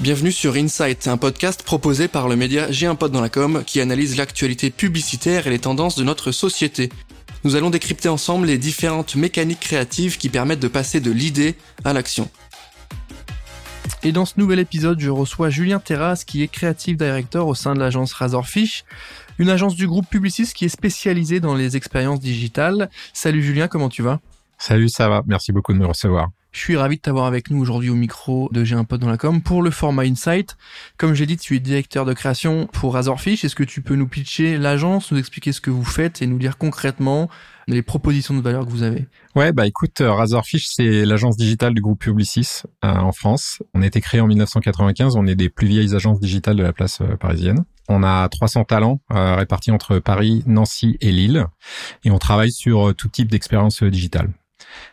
Bienvenue sur Insight, un podcast proposé par le média J'ai un pote dans la com qui analyse l'actualité publicitaire et les tendances de notre société. Nous allons décrypter ensemble les différentes mécaniques créatives qui permettent de passer de l'idée à l'action. Et dans ce nouvel épisode, je reçois Julien Terrasse qui est Creative Director au sein de l'agence Razorfish, une agence du groupe Publicis qui est spécialisée dans les expériences digitales. Salut Julien, comment tu vas? Salut, ça va. Merci beaucoup de me recevoir. Je suis ravi de t'avoir avec nous aujourd'hui au micro de J'ai un pote dans la com pour le format Insight. Comme j'ai dit, tu es directeur de création pour Razorfish. Est-ce que tu peux nous pitcher l'agence, nous expliquer ce que vous faites et nous dire concrètement les propositions de valeur que vous avez? Ouais, bah écoute, euh, Razorfish, c'est l'agence digitale du groupe Publicis euh, en France. On a été créé en 1995. On est des plus vieilles agences digitales de la place euh, parisienne. On a 300 talents répartis entre Paris, Nancy et Lille. Et on travaille sur tout type d'expérience digitale.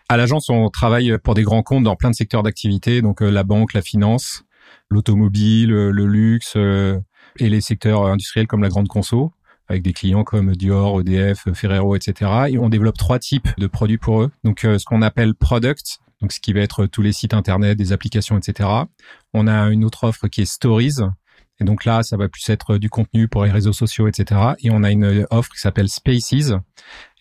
À l'agence, on travaille pour des grands comptes dans plein de secteurs d'activité, donc euh, la banque, la finance, l'automobile, euh, le luxe euh, et les secteurs industriels comme la grande conso avec des clients comme Dior, EDF, Ferrero, etc. Et on développe trois types de produits pour eux. Donc, ce qu'on appelle product, donc ce qui va être tous les sites internet, des applications, etc. On a une autre offre qui est stories, et donc là, ça va plus être du contenu pour les réseaux sociaux, etc. Et on a une offre qui s'appelle Spaces.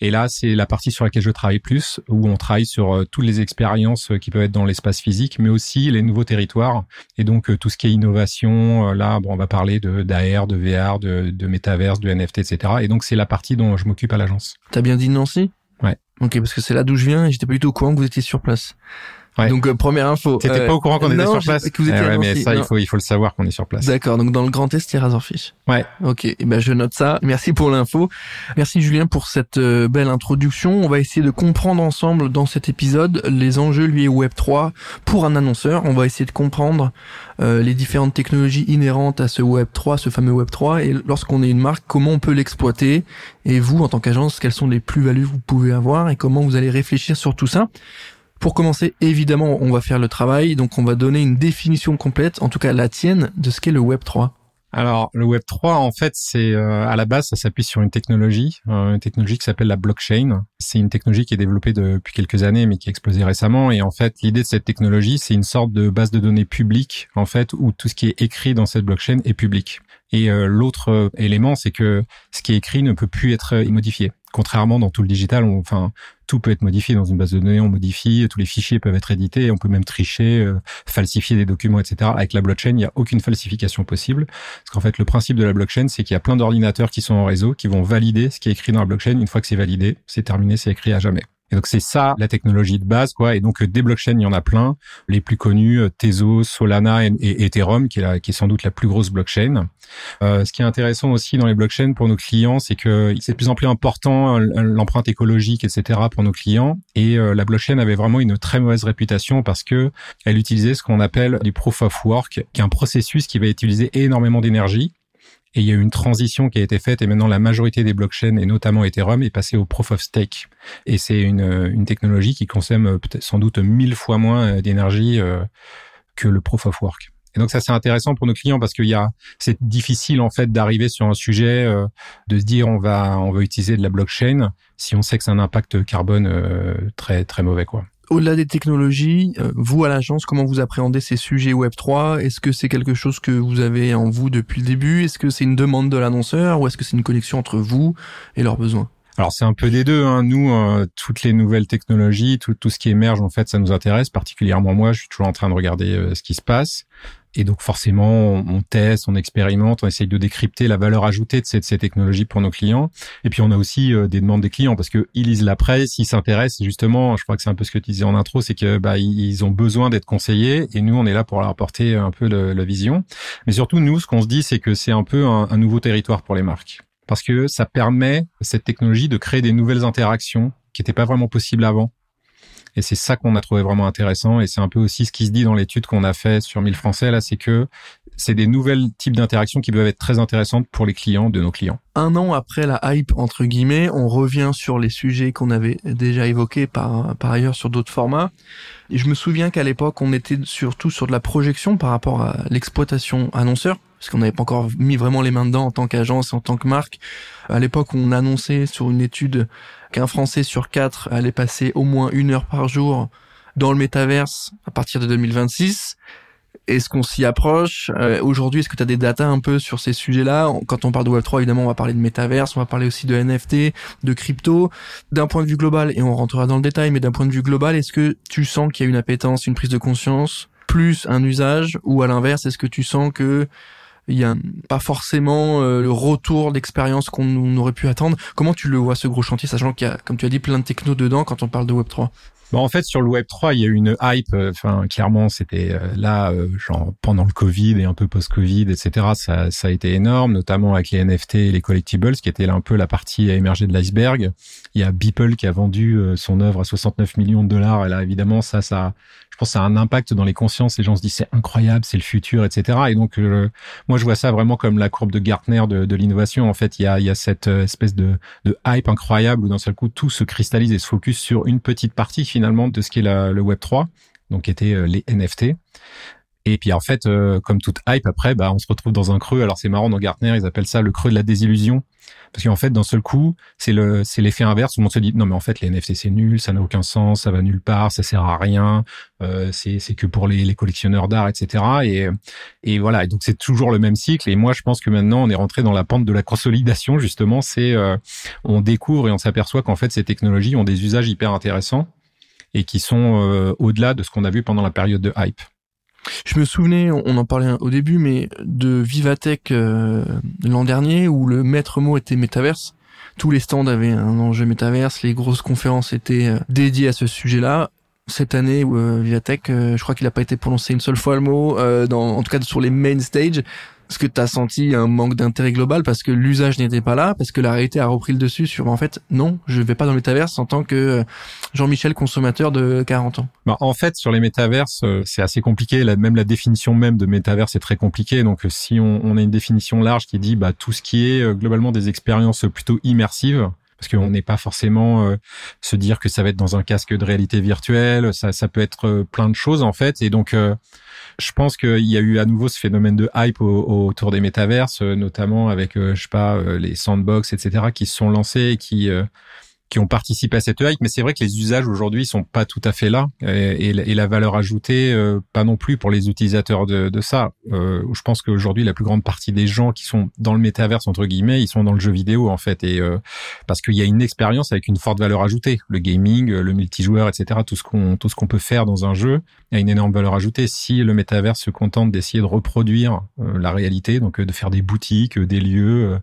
Et là, c'est la partie sur laquelle je travaille plus, où on travaille sur euh, toutes les expériences euh, qui peuvent être dans l'espace physique, mais aussi les nouveaux territoires. Et donc euh, tout ce qui est innovation, là, bon, on va parler de d'AR, de VR, de, de métaverse, de NFT, etc. Et donc c'est la partie dont je m'occupe à l'agence. T'as bien dit Nancy? Ouais. Ok, parce que c'est là d'où je viens et j'étais pas du tout au courant que vous étiez sur place. Ouais. Donc euh, première info. T'étais euh, pas au courant qu'on était non, sur place que vous étiez Eh ouais, mais ça, il faut, il faut le savoir qu'on est sur place. D'accord, donc dans le Grand Est, il y a Razorfish. Ouais. Ok, eh ben je note ça. Merci pour l'info. Merci Julien pour cette euh, belle introduction. On va essayer de comprendre ensemble dans cet épisode les enjeux liés au Web 3 pour un annonceur. On va essayer de comprendre euh, les différentes technologies inhérentes à ce Web 3, ce fameux Web 3, et lorsqu'on est une marque, comment on peut l'exploiter? Et vous, en tant qu'agence, quelles sont les plus-values que vous pouvez avoir? Et comment vous allez réfléchir sur tout ça? Pour commencer, évidemment, on va faire le travail, donc on va donner une définition complète, en tout cas la tienne, de ce qu'est le Web 3. Alors, le Web 3, en fait, c'est euh, à la base, ça s'appuie sur une technologie, euh, une technologie qui s'appelle la blockchain. C'est une technologie qui est développée depuis quelques années, mais qui a explosé récemment. Et en fait, l'idée de cette technologie, c'est une sorte de base de données publique, en fait, où tout ce qui est écrit dans cette blockchain est public. Et euh, l'autre euh, élément, c'est que ce qui est écrit ne peut plus être modifié. Contrairement dans tout le digital, enfin, tout peut être modifié dans une base de données, on modifie, tous les fichiers peuvent être édités, on peut même tricher, euh, falsifier des documents, etc. Avec la blockchain, il n'y a aucune falsification possible. Parce qu'en fait, le principe de la blockchain, c'est qu'il y a plein d'ordinateurs qui sont en réseau, qui vont valider ce qui est écrit dans la blockchain. Une fois que c'est validé, c'est terminé, c'est écrit à jamais. Et donc c'est ça la technologie de base, quoi. Et donc euh, des blockchains, il y en a plein. Les plus connus, euh, Tezos, Solana et, et Ethereum, qui est, sans doute la plus grosse blockchain. Euh, ce qui est intéressant aussi dans les blockchains pour nos clients, c'est que c'est de plus en plus important euh, l'empreinte écologique, etc. pour nos clients. Et la blockchain avait vraiment une très mauvaise réputation parce que elle utilisait ce qu'on appelle du proof of work, qui est un processus qui va utiliser énormément d'énergie. Et il y a eu une transition qui a été faite et maintenant la majorité des blockchains et notamment Ethereum est passée au proof of stake. Et c'est une, une technologie qui consomme euh, sans doute mille fois moins euh, d'énergie euh, que le proof of work. Et donc ça c'est intéressant pour nos clients parce qu'il y a c'est difficile en fait d'arriver sur un sujet euh, de se dire on va on va utiliser de la blockchain si on sait que c'est un impact carbone euh, très très mauvais quoi. Au-delà des technologies, euh, vous à l'agence, comment vous appréhendez ces sujets Web 3 Est-ce que c'est quelque chose que vous avez en vous depuis le début? Est-ce que c'est une demande de l'annonceur ou est-ce que c'est une connexion entre vous et leurs besoins? Alors c'est un peu des deux. Hein. Nous, euh, toutes les nouvelles technologies, tout, tout ce qui émerge, en fait, ça nous intéresse. Particulièrement moi, je suis toujours en train de regarder euh, ce qui se passe. Et donc forcément, on, teste, on expérimente, on essaye de décrypter la valeur ajoutée de ces, technologies pour nos clients. Et puis on a aussi euh, des demandes des clients parce que ils lisent la presse, ils s'intéressent. Justement, je crois que c'est un peu ce que tu disais en intro, c'est que bah ils ont besoin d'être conseillés et nous on est là pour leur apporter un peu la vision. Mais surtout nous, ce qu'on se dit, c'est que c'est un peu un, un nouveau territoire pour les marques parce que ça permet cette technologie de créer des nouvelles interactions qui n'étaient pas vraiment possibles avant. Et c'est ça qu'on a trouvé vraiment intéressant. Et c'est un peu aussi ce qui se dit dans l'étude qu'on a fait sur 1000 Français, là, c'est que c'est des nouvelles types d'interactions qui peuvent être très intéressantes pour les clients de nos clients. Un an après la hype, entre guillemets, on revient sur les sujets qu'on avait déjà évoqués par, par ailleurs sur d'autres formats. Et je me souviens qu'à l'époque, on était surtout sur de la projection par rapport à l'exploitation annonceur, parce qu'on n'avait pas encore mis vraiment les mains dedans en tant qu'agence en tant que marque. À l'époque, on annonçait sur une étude qu'un Français sur quatre allait passer au moins une heure par jour dans le métaverse à partir de 2026. Est-ce qu'on s'y approche? Euh, Aujourd'hui, est-ce que tu as des datas un peu sur ces sujets-là? Quand on parle de Web3, évidemment, on va parler de métaverse, on va parler aussi de NFT, de crypto. D'un point de vue global, et on rentrera dans le détail, mais d'un point de vue global, est-ce que tu sens qu'il y a une appétence, une prise de conscience, plus un usage, ou à l'inverse, est-ce que tu sens que il y a pas forcément euh, le retour d'expérience qu'on aurait pu attendre. Comment tu le vois ce gros chantier, sachant qu'il y a, comme tu as dit, plein de techno dedans quand on parle de Web 3 Bon, en fait, sur le Web 3, il y a eu une hype. Euh, enfin, clairement, c'était euh, là, genre pendant le Covid et un peu post-Covid, etc. Ça, ça a été énorme, notamment avec les NFT et les collectibles, qui était là un peu la partie à émerger de l'iceberg. Il y a Beeple qui a vendu son œuvre à 69 millions de dollars. Et là, évidemment, ça, ça, je pense, ça a un impact dans les consciences. Les gens se disent c'est incroyable, c'est le futur, etc. Et donc, moi, je vois ça vraiment comme la courbe de Gartner de, l'innovation. En fait, il y a, cette espèce de, hype incroyable où d'un seul coup tout se cristallise et se focus sur une petite partie finalement de ce qui est le Web 3, donc qui était euh, les NFT. Et puis en fait, euh, comme toute hype, après, bah, on se retrouve dans un creux. Alors c'est marrant dans Gartner, ils appellent ça le creux de la désillusion, parce qu'en fait, d'un seul coup, c'est le c'est l'effet inverse où on se dit non mais en fait les NFT c'est nul, ça n'a aucun sens, ça va nulle part, ça sert à rien, euh, c'est c'est que pour les, les collectionneurs d'art, etc. Et et voilà. Et donc c'est toujours le même cycle. Et moi, je pense que maintenant on est rentré dans la pente de la consolidation justement. C'est on découvre et on s'aperçoit qu'en fait ces technologies ont des usages hyper intéressants et qui sont euh, au-delà de ce qu'on a vu pendant la période de hype. Je me souvenais, on en parlait au début, mais de Vivatech euh, l'an dernier où le maître mot était Metaverse. Tous les stands avaient un enjeu Metaverse, les grosses conférences étaient euh, dédiées à ce sujet-là. Cette année, Vivatech, je crois qu'il n'a pas été prononcé une seule fois le mot, dans, en tout cas sur les main stage. Est-ce que tu as senti un manque d'intérêt global parce que l'usage n'était pas là, parce que la réalité a repris le dessus sur en fait non, je vais pas dans le métaverse en tant que euh, Jean-Michel consommateur de 40 ans? Bah, en fait, sur les métaverses, euh, c'est assez compliqué. même la définition même de métaverse est très compliquée. Donc, euh, si on, on, a une définition large qui dit bah, tout ce qui est globalement des expériences plutôt immersives, parce qu'on n'est pas forcément se dire que ça va être dans un casque de réalité virtuelle, ça, ça peut être plein de choses en fait. Et donc, je pense qu'il y a eu à nouveau ce phénomène de hype autour des métaverses, euh, notamment avec, euh, je sais pas, euh, les sandbox, etc., qui se sont lancés et qui qui ont participé à cette hype, mais c'est vrai que les usages aujourd'hui sont pas tout à fait là et, la valeur ajoutée euh, pas non plus pour les utilisateurs de, de ça. Euh, je pense qu'aujourd'hui la plus grande partie des gens qui sont dans le métaverse entre guillemets, ils sont dans le jeu vidéo en fait et euh, parce qu'il y a une expérience avec une forte valeur ajoutée, le gaming, le multijoueur, etc. Tout ce qu'on tout ce qu'on peut faire dans un jeu a une énorme valeur ajoutée. Si le métaverse se contente d'essayer de reproduire la réalité, donc de faire des boutiques, des lieux,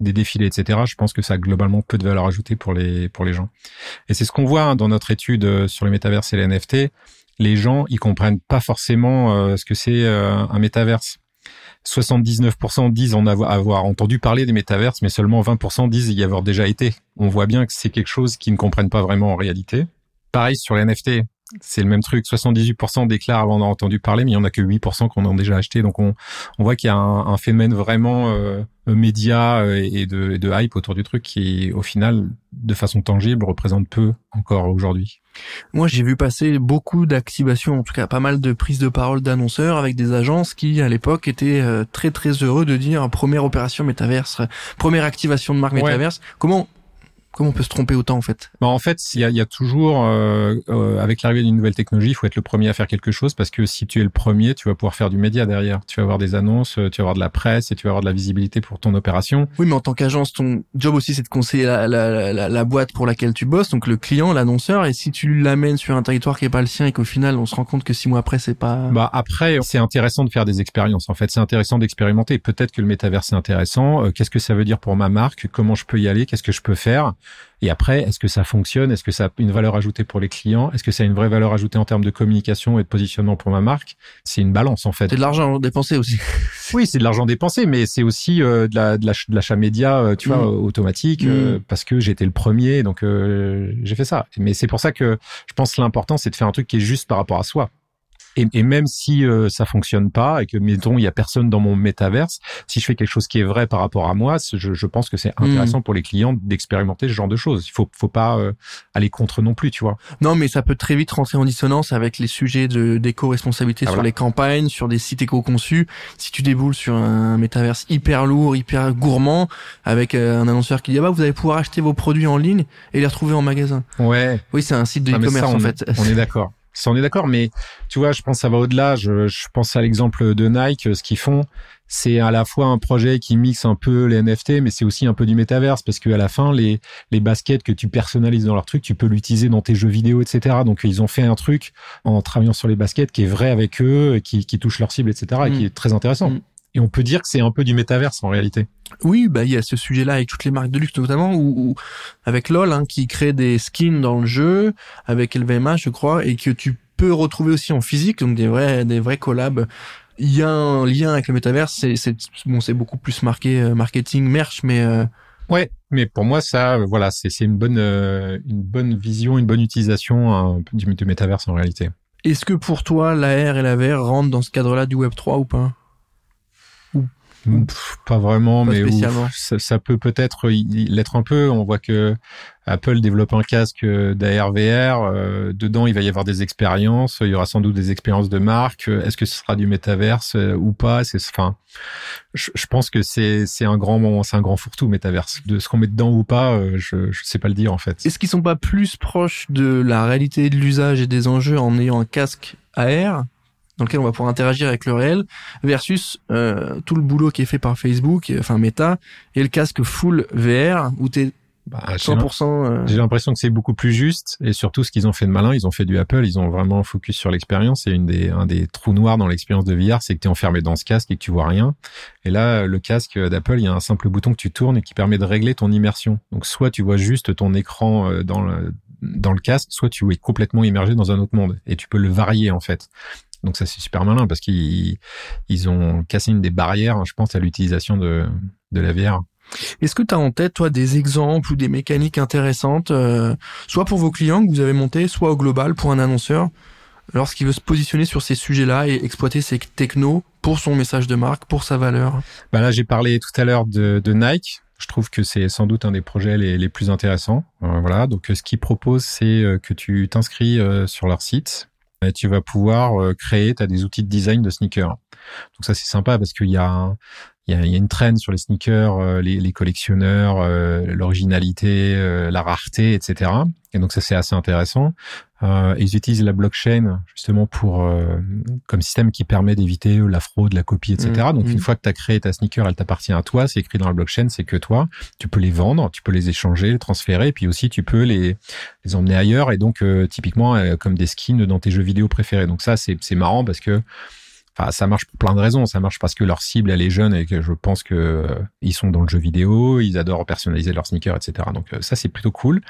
des défilés, etc. Je pense que ça a globalement peu de valeur ajoutée pour les pour les gens. Et c'est ce qu'on voit hein, dans notre étude euh, sur les métaverses et les NFT. Les gens, ils comprennent pas forcément euh, ce que c'est euh, un métaverse. 79% disent en avoir, avoir, entendu parler des métaverses, mais seulement 20% disent y avoir déjà été. On voit bien que c'est quelque chose qu'ils ne comprennent pas vraiment en réalité. Pareil sur les NFT c'est le même truc. 78% déclarent avoir entendu parler, mais il y en a que 8% qu'on a déjà acheté. Donc on, on voit qu'il y a un, un, phénomène vraiment euh, média euh, et de, de, hype autour du truc qui, au final, de façon tangible, représente peu encore aujourd'hui. Moi, j'ai vu passer beaucoup d'activations, en tout cas pas mal de prises de parole d'annonceurs avec des agences qui, à l'époque, étaient euh, très très heureux de dire première opération métaverse, première activation de marque métaverse. Comment Comment on peut se tromper autant en fait? Bah, En fait, il y a, y a, toujours, euh, euh, avec l'arrivée d'une nouvelle technologie, il faut être le premier à faire quelque chose parce que si tu es le premier, tu vas pouvoir faire du média derrière. Tu vas avoir des annonces, euh, tu vas avoir de la presse et tu vas avoir de la visibilité pour ton opération. Oui, mais en tant qu'agence, ton job aussi, c'est de conseiller la, la, la, la, boîte pour laquelle tu bosses, donc le client, l'annonceur. Et si tu l'amènes sur un territoire qui est pas le sien et qu'au final, on se rend compte que six mois après, c'est pas... Bah après, c'est intéressant de faire des expériences. En fait, c'est intéressant d'expérimenter. Peut-être que le métavers, c'est intéressant. Qu'est-ce que ça veut dire pour ma marque? Comment je peux y aller? Qu'est-ce que je peux faire? Et après, est-ce que ça fonctionne? Est-ce que ça a une valeur ajoutée pour les clients? Est-ce que ça a une vraie valeur ajoutée en termes de communication et de positionnement pour ma marque? C'est une balance en fait. C'est de l'argent dépensé aussi. oui, c'est de l'argent dépensé, mais c'est aussi euh, de, la, de, l'achat média, euh, tu vois, mm. automatique, euh, mm. parce que j'étais le premier, donc j'ai fait ça. Mais c'est pour ça que je pense que l'important, c'est de faire un truc qui est juste par rapport à soi. Et, et même si euh, ça fonctionne pas et que mettons il y a personne dans mon métaverse, si je fais quelque chose qui est vrai par rapport à moi, je, je pense que c'est hmm. intéressant pour les clients d'expérimenter ce genre de choses. Il faut faut pas euh, aller contre non plus, tu vois. Non, mais ça peut très vite rentrer en dissonance avec les sujets de d'éco-responsabilité ah, sur les campagnes, sur des sites éco-conçus. Si tu déboules sur un métaverse hyper lourd, hyper gourmand, avec euh, un annonceur qui dit ah bah vous allez pouvoir acheter vos produits en ligne et les retrouver en magasin. Ouais. Oui, c'est un site de e-commerce en fait. On est d'accord. Ça, on est d'accord, mais tu vois, je pense que ça va au-delà. Je, je pense à l'exemple de Nike, ce qu'ils font, c'est à la fois un projet qui mixe un peu les NFT, mais c'est aussi un peu du métaverse parce que à la fin, les, les baskets que tu personnalises dans leur truc, tu peux l'utiliser dans tes jeux vidéo, etc. Donc ils ont fait un truc en travaillant sur les baskets qui est vrai avec eux, qui, qui touche leur cible, etc. et qui mm. est très intéressant. Mm. Et on peut dire que c'est un peu du métaverse en réalité. Oui, bah il y a ce sujet-là avec toutes les marques de luxe notamment, ou, avec LOL hein, qui crée des skins dans le jeu, avec LVMH je crois, et que tu peux retrouver aussi en physique, donc des vrais des vrais collabs il y a un lien avec le métaverse. C'est, c'est bon, c'est beaucoup plus marqué euh, marketing, merch, mais euh... ouais. Mais pour moi, ça, euh, voilà, c'est, c'est une bonne euh, une bonne vision, une bonne utilisation hein, du, du métaverse en réalité. Est-ce que pour toi, l'AR et la VR rentrent dans ce cadre-là du Web 3 ou pas? Pas vraiment, mais ça, peut peut-être l'être un peu. On voit que Apple développe un casque d'AR VR. Euh, dedans, il va y avoir des expériences. Il y aura sans doute des expériences de marque. Est-ce que ce sera du métaverse euh, ou pas? C'est enfin, je, pense que c'est c'est un grand c'est un grand fourre-tout métaverse. De ce qu'on met dedans ou pas, euh, je je sais pas le dire en fait. Est-ce qu'ils sont pas plus proches de la réalité de l'usage et des enjeux en ayant un casque AR dans lequel on va pouvoir interagir avec le réel, versus euh, tout le boulot qui est fait par Facebook, enfin Meta, et le casque full VR où t'es bah, 100%. Euh, j'ai l'impression que c'est beaucoup plus juste et surtout ce qu'ils ont fait de malin, ils ont fait du Apple, ils ont vraiment focus sur l'expérience et une des un des trous noirs dans l'expérience de VR, c'est que tu es enfermé dans ce casque et que tu vois rien. Et là, le casque d'Apple, il y a un simple bouton que tu tournes et qui permet de régler ton immersion. Donc soit tu vois juste ton écran euh, dans le dans le casque, soit tu es complètement immergé dans un autre monde et tu peux le varier en fait. Donc ça c'est super malin parce qu'ils ils ont cassé une des barrières, je pense, à l'utilisation de, de la VR. Est-ce que tu as en tête, toi, des exemples ou des mécaniques intéressantes, euh, soit pour vos clients que vous avez montés, soit au global pour un annonceur, lorsqu'il veut se positionner sur ces sujets-là et exploiter ces technos pour son message de marque, pour sa valeur? Bah Là, j'ai parlé tout à l'heure de, de Nike. Je trouve que c'est sans doute un des projets les, les plus intéressants. Euh, voilà. Donc, ce qu'ils proposent, c'est euh, que tu t'inscris sur leur site tu vas pouvoir euh, créer, tu as des outils de design de sneakers. Donc ça c'est sympa parce qu'il y a il y a, une traîne sur les sneakers, euh, les, collectionneurs, euh, l'originalité, la rareté, etc. Et donc ça c'est assez intéressant. Euh, ils utilisent la blockchain justement pour euh, comme système qui permet d'éviter la fraude, la copie, etc. Mmh, donc une mmh. fois que tu as créé ta sneaker, elle t'appartient à toi, c'est écrit dans la blockchain, c'est que toi. Tu peux les vendre, tu peux les échanger, les transférer, et puis aussi tu peux les, les emmener ailleurs et donc euh, typiquement comme des skins dans tes jeux vidéo préférés. Donc ça c'est c'est marrant parce que Enfin, ça marche pour plein de raisons. Ça marche parce que leur cible, elle est jeune et que je pense que euh, ils sont dans le jeu vidéo, ils adorent personnaliser leurs sneakers, etc. Donc euh, ça, c'est plutôt cool.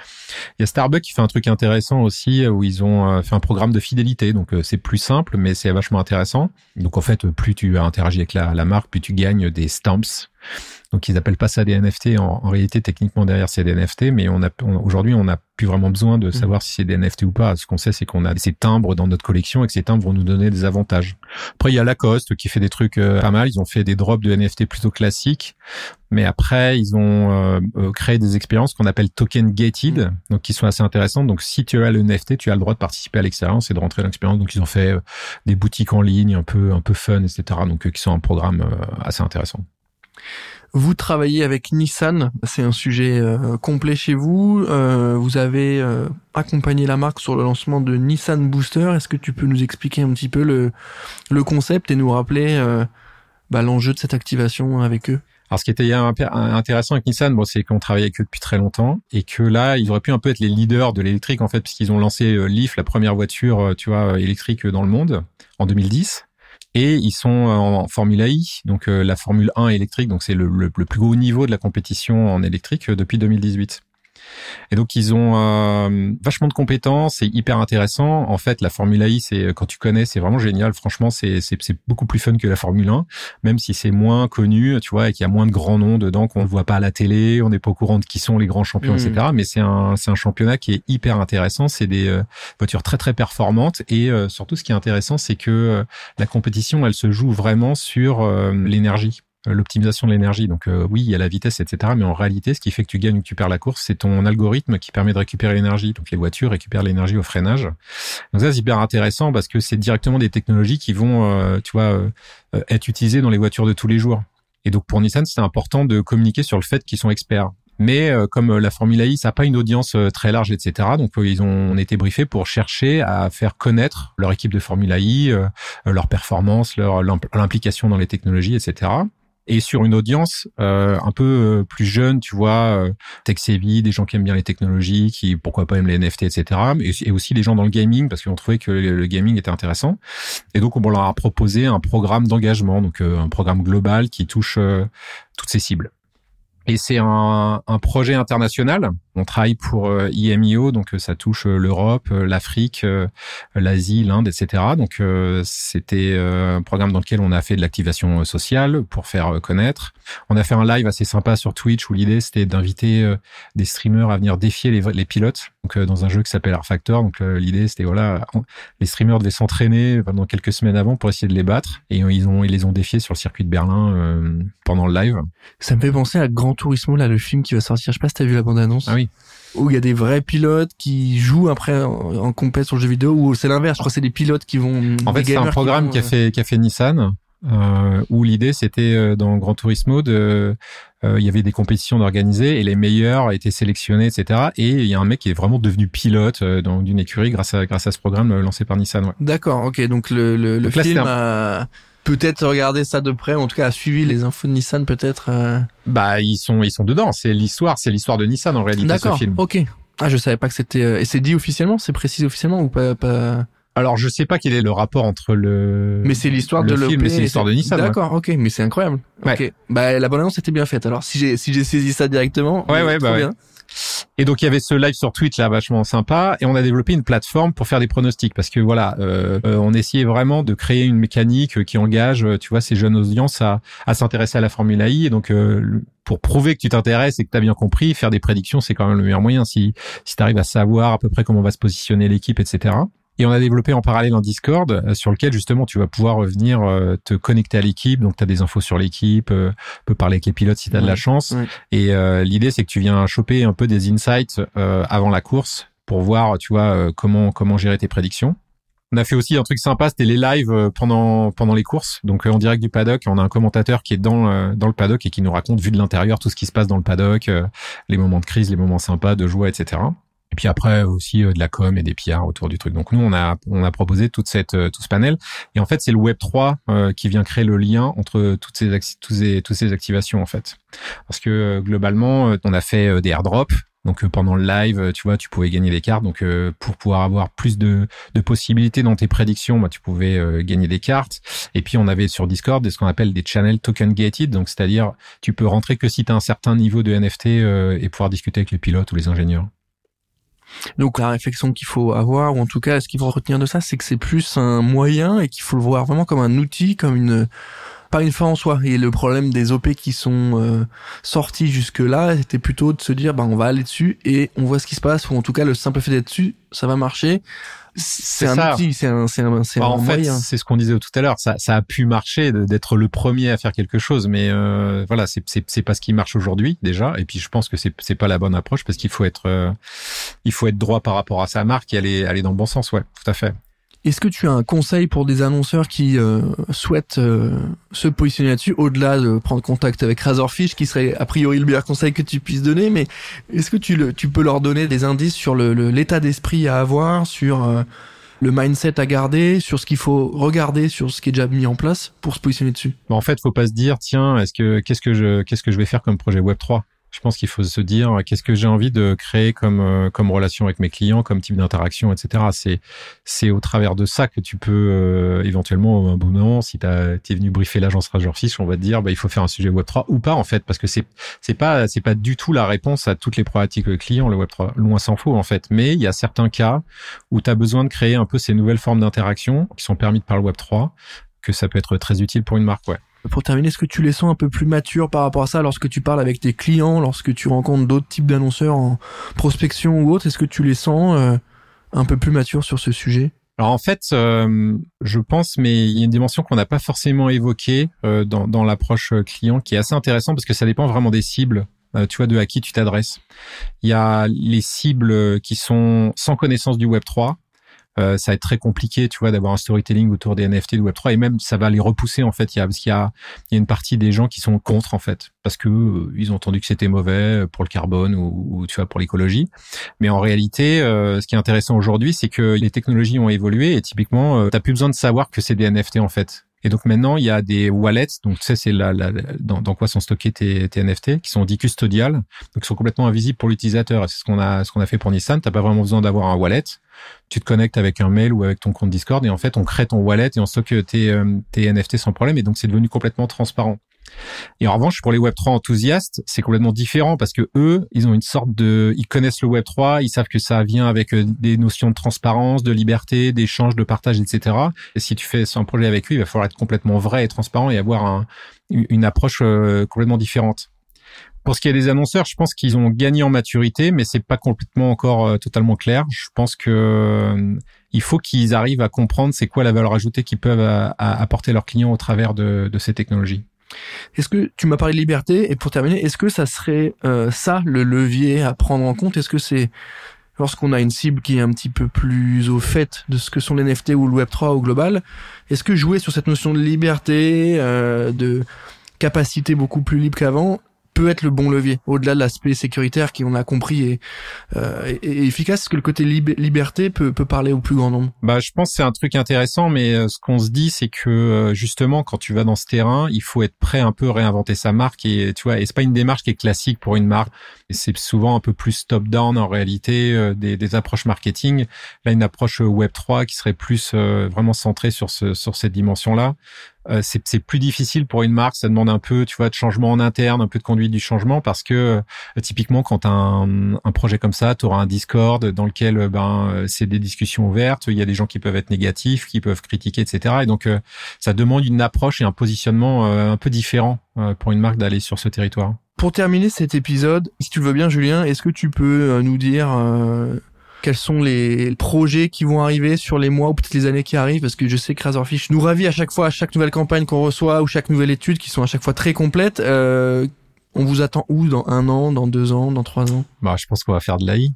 Il y a Starbucks qui fait un truc intéressant aussi, euh, où ils ont fait un programme de fidélité. Donc c'est plus simple, mais c'est vachement intéressant. Donc en fait, plus tu interagis avec la, la marque, plus tu gagnes des stamps donc ils appellent pas ça des NFT. En, réalité, techniquement derrière c'est des NFT, mais on a aujourd'hui on n'a plus vraiment besoin de mm. savoir si c'est des NFT ou pas. Ce qu'on sait, c'est qu'on a ces timbres dans notre collection et que ces timbres vont nous donner des avantages. Après, il y a Lacoste qui fait des trucs euh, pas mal. Ils ont fait des drops de NFT plutôt classiques, mais après ils ont euh, euh, créé des expériences qu'on appelle token gated, mm. donc qui sont assez intéressantes. Donc si tu as le NFT, tu as le droit de participer à l'expérience et de rentrer dans l'expérience. Donc ils ont fait des boutiques en ligne un peu un peu fun, etc. Donc qui sont un programme assez intéressant. Vous travaillez avec Nissan, c'est un sujet euh, complet chez vous. Euh, vous avez euh, accompagné la marque sur le lancement de Nissan Booster. Est-ce que tu peux nous expliquer un petit peu le, le concept et nous rappeler bah, l'enjeu de cette activation avec eux? Alors, ce qui était intéressant avec Nissan, bon, c'est qu'on travaillait avec eux depuis très longtemps et que là, ils auraient pu un peu être les leaders de l'électrique en fait, puisqu'ils ont lancé Leaf, la première voiture, tu vois, électrique dans le monde en 2010 et ils sont en Formule I, donc euh, la Formule 1 électrique, donc c'est le, le, plus haut niveau de la compétition en électrique euh, depuis 2018. Et donc ils ont euh, vachement de compétences, c'est hyper intéressant. En fait, la Formule I, c'est quand tu connais, c'est vraiment génial. Franchement, c'est c'est beaucoup plus fun que la Formule 1, même si c'est moins connu, tu vois, et qu'il y a moins de grands noms dedans qu'on ne voit pas à la télé, on n'est pas au courant de qui sont les grands champions, etc. Mmh. Mais c'est un c'est un championnat qui est hyper intéressant. C'est des euh, voitures très très performantes et euh, surtout ce qui est intéressant, c'est que la compétition, elle se joue vraiment sur l'énergie l'optimisation de l'énergie. Donc euh, oui, il y a la vitesse, etc. Mais en réalité, ce qui fait que tu gagnes ou que tu perds la course, c'est ton algorithme qui permet de récupérer l'énergie. Donc les voitures récupèrent l'énergie au freinage. Donc ça, c'est hyper intéressant parce que c'est directement des technologies qui vont, euh, tu vois, euh, être utilisées dans les voitures de tous les jours. Et donc pour Nissan, c'est important de communiquer sur le fait qu'ils sont experts. Mais comme la Formule I, ça n'a pas une audience très large, etc. Donc ils ont été briefés pour chercher à faire connaître leur équipe de Formule I, leur performance, leur l'implication dans les technologies, etc et sur une audience euh, un peu euh, plus jeune, tu vois, euh, tech savvy, des gens qui aiment bien les technologies, qui pourquoi pas aiment les NFT, etc. Et, aussi des gens dans le gaming parce qu'on trouvait que le, gaming était intéressant. Et donc on leur a proposé un programme d'engagement, donc un programme global qui touche toutes ces cibles. Et c'est un, un, projet international. On travaille pour IMIO, donc ça touche l'Europe, l'Afrique, l'Asie, l'Inde, etc. Donc c'était un programme dans lequel on a fait de l'activation sociale pour faire connaître. On a fait un live assez sympa sur Twitch où l'idée c'était d'inviter des streamers à venir défier les, les pilotes. Donc dans un jeu qui s'appelle R Factor. Donc l'idée c'était voilà, les streamers devaient s'entraîner pendant quelques semaines avant pour essayer de les battre et ils ont ils les ont défiés sur le circuit de Berlin pendant le live. Ça me fait penser à Grand Turismo, là, le film qui va sortir. Je sais pas si t'as vu la bande-annonce. Ah oui. Où il y a des vrais pilotes qui jouent après en, en compète sur le jeu vidéo, ou c'est l'inverse. Je crois que c'est des pilotes qui vont. En fait, c'est un programme qui, a fait qui a fait Nissan. Euh, où l'idée c'était euh, dans Grand Turismo de euh, il y avait des compétitions d'organiser et les meilleurs étaient sélectionnés etc et il y a un mec qui est vraiment devenu pilote euh, d'une écurie grâce à grâce à ce programme euh, lancé par Nissan ouais. d'accord ok donc le le, le film a peut-être regarder ça de près, en tout cas a suivi les infos de Nissan peut-être. Euh... Bah ils sont ils sont dedans. C'est l'histoire, c'est l'histoire de Nissan en réalité ce film. Ok. Ah je savais pas que c'était euh, et c'est dit officiellement, c'est précisé officiellement ou pas, pas... Alors je sais pas quel est le rapport entre le mais c'est l'histoire de le film et c'est l'histoire de Nissan. D'accord, ok, mais c'est incroyable. Ouais. Ok, bah la bonne annonce était bien faite. Alors si j'ai si j'ai saisi ça directement, ouais ouais bah bien. Et donc il y avait ce live sur Twitch là vachement sympa. Et on a développé une plateforme pour faire des pronostics. Parce que voilà euh, euh, on essayait vraiment de créer une mécanique qui engage tu vois ces jeunes audiences à, à s'intéresser à la Formule I. Et donc euh, pour prouver que tu t'intéresses et que tu as bien compris faire des prédictions c'est quand même le meilleur moyen si si tu arrives à savoir à peu près comment va se positionner l'équipe etc. Et on a développé en parallèle un Discord euh, sur lequel justement tu vas pouvoir venir euh, te connecter à l'équipe. Donc tu as des infos sur l'équipe, euh, peut parler avec les pilotes si tu as de la chance. Et l'idée c'est que tu viens choper un peu des insights avant la course pour voir, tu vois, comment comment gérer tes prédictions. On a fait aussi un truc sympa, c'était les lives pendant pendant les courses. Donc en direct du paddock, on a un commentateur qui est dans dans le paddock et qui nous raconte vu de l'intérieur tout ce qui se passe dans le paddock, les moments de crise, les moments sympas, de joie, etc. Et puis après aussi euh, de la com et des PR autour du truc. Donc nous on a on a proposé toute cette euh, tout ce panel et en fait c'est le Web 3 euh, qui vient créer le lien entre toutes ces tous ces toutes ces activations en fait. Parce que globalement on a fait des airdrops donc pendant le live, tu vois, tu pouvais gagner des cartes. Donc pour pouvoir avoir plus de, de possibilités dans tes prédictions, bah, tu pouvais gagner des cartes. Et puis on avait sur Discord ce qu'on appelle des channels token gated. Donc c'est-à-dire tu peux rentrer que si tu as un certain niveau de NFT et pouvoir discuter avec les pilotes ou les ingénieurs. Donc la réflexion qu'il faut avoir, ou en tout cas ce qu'il faut retenir de ça, c'est que c'est plus un moyen et qu'il faut le voir vraiment comme un outil, comme une pas une fin en soi. Et le problème des OP qui sont euh, sortis jusque-là, c'était plutôt de se dire, bah, on va aller dessus et on voit ce qui se passe, ou en tout cas le simple fait d'être dessus, ça va marcher c'est un outil, c'est un, c'est un, c'est bah, en fait, c'est ce qu'on disait tout à l'heure. Ça, ça a pu marcher d'être le premier à faire quelque chose, mais euh, voilà, c'est, c'est, c'est pas ce qui marche aujourd'hui déjà. Et puis je pense que c'est, c'est pas la bonne approche parce qu'il faut être, euh, il faut être droit par rapport à sa marque et aller, aller dans le bon sens. Ouais, tout à fait. Est-ce que tu as un conseil pour des annonceurs qui euh, souhaitent euh, se positionner là-dessus, au-delà de prendre contact avec Razorfish, qui serait a priori le meilleur conseil que tu puisses donner, mais est-ce que tu, le, tu peux leur donner des indices sur l'état le, d'esprit à avoir, sur euh, le mindset à garder, sur ce qu'il faut regarder, sur ce qui est déjà mis en place pour se positionner dessus? En fait, faut pas se dire tiens, est-ce que qu'est-ce que je qu'est-ce que je vais faire comme projet Web 3 je pense qu'il faut se dire qu'est-ce que j'ai envie de créer comme euh, comme relation avec mes clients, comme type d'interaction, etc. C'est c'est au travers de ça que tu peux euh, éventuellement un bon moment, si tu es venu briefer l'agence Razorfish, on va te dire bah il faut faire un sujet Web 3 ou pas en fait parce que c'est c'est pas c'est pas du tout la réponse à toutes les problématiques clients le Web 3 loin s'en faut en fait, mais il y a certains cas où tu as besoin de créer un peu ces nouvelles formes d'interaction qui sont permises par le Web 3 que ça peut être très utile pour une marque ouais. Pour terminer, est-ce que tu les sens un peu plus matures par rapport à ça lorsque tu parles avec tes clients, lorsque tu rencontres d'autres types d'annonceurs en prospection ou autre? Est-ce que tu les sens euh, un peu plus matures sur ce sujet? Alors en fait, euh, je pense, mais il y a une dimension qu'on n'a pas forcément évoquée euh, dans, dans l'approche client qui est assez intéressante parce que ça dépend vraiment des cibles. tu vois, de à qui tu t'adresses. Il y a les cibles qui sont sans connaissance du Web 3, euh, ça va être très compliqué, tu vois, d'avoir un storytelling autour des NFT de Web3 et même ça va les repousser en fait. Il y a parce qu'il y a, il y a une partie des gens qui sont contre en fait parce que euh, ils ont entendu que c'était mauvais pour le carbone ou, tu vois pour l'écologie. Mais en réalité, euh, ce qui est intéressant aujourd'hui, c'est que les technologies ont évolué et typiquement, euh, t'as plus besoin de savoir que c'est des NFT en fait. Et donc maintenant, il y a des wallets, donc tu sais, c'est la, la, dans, dans, quoi sont stockés tes, tes, NFT, qui sont dits custodiales, donc qui sont complètement invisibles pour l'utilisateur. C'est ce qu'on a, ce qu'on a fait pour Nissan. T'as pas vraiment besoin d'avoir un wallet. Tu te connectes avec un mail ou avec ton compte Discord et en fait, on crée ton wallet et on stocke tes, euh, tes NFT sans problème. Et donc, c'est devenu complètement transparent. Et en revanche, pour les Web3 enthousiastes, c'est complètement différent parce que eux, ils ont une sorte de, ils connaissent le Web3, ils savent que ça vient avec euh, des notions de transparence, de liberté, d'échange, de partage, etc. Et si tu fais un projet avec eux, il va falloir être complètement vrai et transparent et avoir un, une approche euh, complètement différente. Pour ce qui est des annonceurs, je pense qu'ils ont gagné en maturité, mais c'est pas complètement encore euh, totalement clair. Je pense que il faut qu'ils arrivent à comprendre c'est quoi la valeur ajoutée qu'ils peuvent apporter leurs clients au travers de ces technologies. Est-ce que tu m'as parlé de liberté et pour terminer, est-ce que ça serait euh, ça le levier à prendre en compte? Est-ce que c'est lorsqu'on a une cible qui est un petit peu plus au fait de ce que sont les NFT ou le Web 3 au global, est-ce que jouer sur cette notion de liberté, euh, de capacité beaucoup plus libre qu'avant, peut être le bon levier au-delà de l'aspect sécuritaire qui on a compris est, euh, efficace est-ce que le côté liberté peut, peut parler au plus grand nombre. Bah je pense que c'est un truc intéressant mais euh, ce qu'on se dit c'est que euh, justement quand tu vas dans ce terrain il faut être prêt un peu à réinventer sa marque et tu vois et c'est pas une démarche qui est classique pour une marque. C'est souvent un peu plus top down en réalité euh, des, des, approches marketing. Là une approche web 3 qui serait plus vraiment centrée sur ce sur cette dimension là euh, c'est plus difficile pour une marque. Ça demande un peu, tu vois, de changement en interne, un peu de conduite du changement, parce que euh, typiquement, quand un, un, projet comme ça, tu auras un Discord dans lequel euh, ben c'est des discussions ouvertes. Il y a des gens qui peuvent être négatifs, qui peuvent critiquer, etc. Et donc, ça demande une approche et un positionnement un peu différent pour une marque d'aller sur ce territoire. Pour terminer cet épisode, si tu le veux bien, Julien, est-ce que tu peux nous dire quels sont les projets qui vont arriver sur les mois ou peut-être les années qui arrivent parce que je sais que Razorfish nous ravit à chaque fois à chaque nouvelle campagne qu'on reçoit ou chaque nouvelle étude qui sont à chaque fois très complètes. Euh, on vous attend où dans un an, dans deux ans, dans trois ans? Bah, je pense qu'on va faire de l'AI.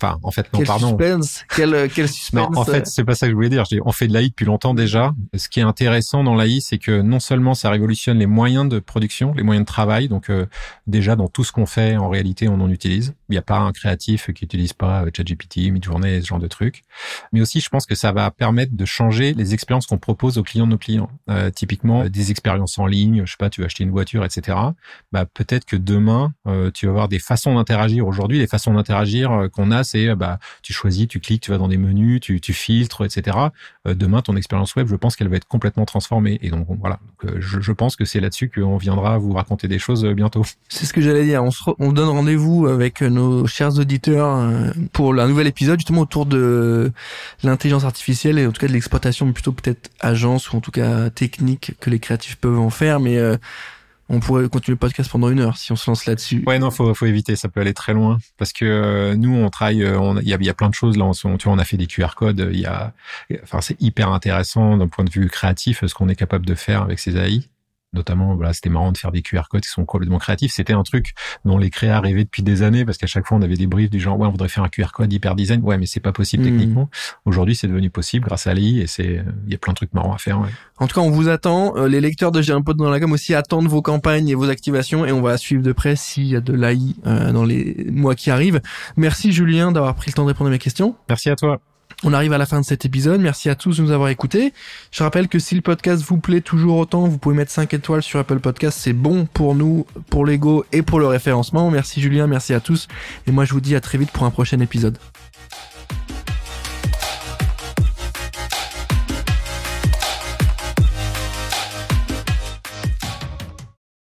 Enfin, en fait, non, quel pardon. Suspense, quel, euh, quel suspense. Non, en fait, c'est pas ça que je voulais dire. On fait de l'AI depuis longtemps déjà. Ce qui est intéressant dans l'AI, c'est que non seulement ça révolutionne les moyens de production, les moyens de travail. Donc, euh, déjà, dans tout ce qu'on fait, en réalité, on en utilise. Il n'y a pas un créatif qui utilise pas euh, ChatGPT, Midjourney, ce genre de trucs. Mais aussi, je pense que ça va permettre de changer les expériences qu'on propose aux clients de nos clients. Euh, typiquement, des expériences en ligne. Je sais pas, tu vas acheter une voiture, etc. Bah, peut-être que demain, tu vas avoir des façons d'interagir. Aujourd'hui, les façons d'interagir qu'on a, c'est bah tu choisis, tu cliques, tu vas dans des menus, tu, filtres, etc. Euh, demain, ton expérience web, je pense qu'elle va être complètement transformée. Et donc voilà, euh, je, je, pense que c'est là-dessus qu'on viendra vous raconter des choses euh, bientôt. C'est ce que j'allais dire. On, se on donne rendez-vous avec nos chers auditeurs pour un nouvel épisode justement autour de l'intelligence artificielle et en tout cas de l'exploitation, plutôt peut-être agence ou en tout cas technique que les créatifs peuvent en faire, mais on pourrait continuer le podcast pendant une heure si on se lance là-dessus. Ouais, non, faut, faut éviter, ça peut aller très loin. Parce que euh, nous, on travaille, euh, il y, a, y a plein de choses là. On, tu vois, on a fait des QR codes. Il y a, enfin, c'est hyper intéressant d'un point de vue créatif ce qu'on est capable de faire avec ces AI notamment voilà c'était marrant de faire des QR codes qui sont complètement créatifs. C'était un truc dont les créas rêvaient depuis des années parce qu'à chaque fois on avait des briefs du genre ouais on voudrait faire un QR code hyper design. Ouais mais c'est pas possible hmm. techniquement. Aujourd'hui c'est devenu possible grâce à l'AI et c'est il y a plein de trucs marrants à faire ouais. en tout cas on vous attend. Euh, les lecteurs de J'ai un pote dans la gamme aussi attendent vos campagnes et vos activations et on va suivre de près s'il y a de l'AI euh, dans les mois qui arrivent. Merci Julien d'avoir pris le temps de répondre à mes questions. Merci à toi on arrive à la fin de cet épisode. Merci à tous de nous avoir écoutés. Je rappelle que si le podcast vous plaît toujours autant, vous pouvez mettre 5 étoiles sur Apple Podcast. C'est bon pour nous, pour l'ego et pour le référencement. Merci Julien, merci à tous. Et moi je vous dis à très vite pour un prochain épisode.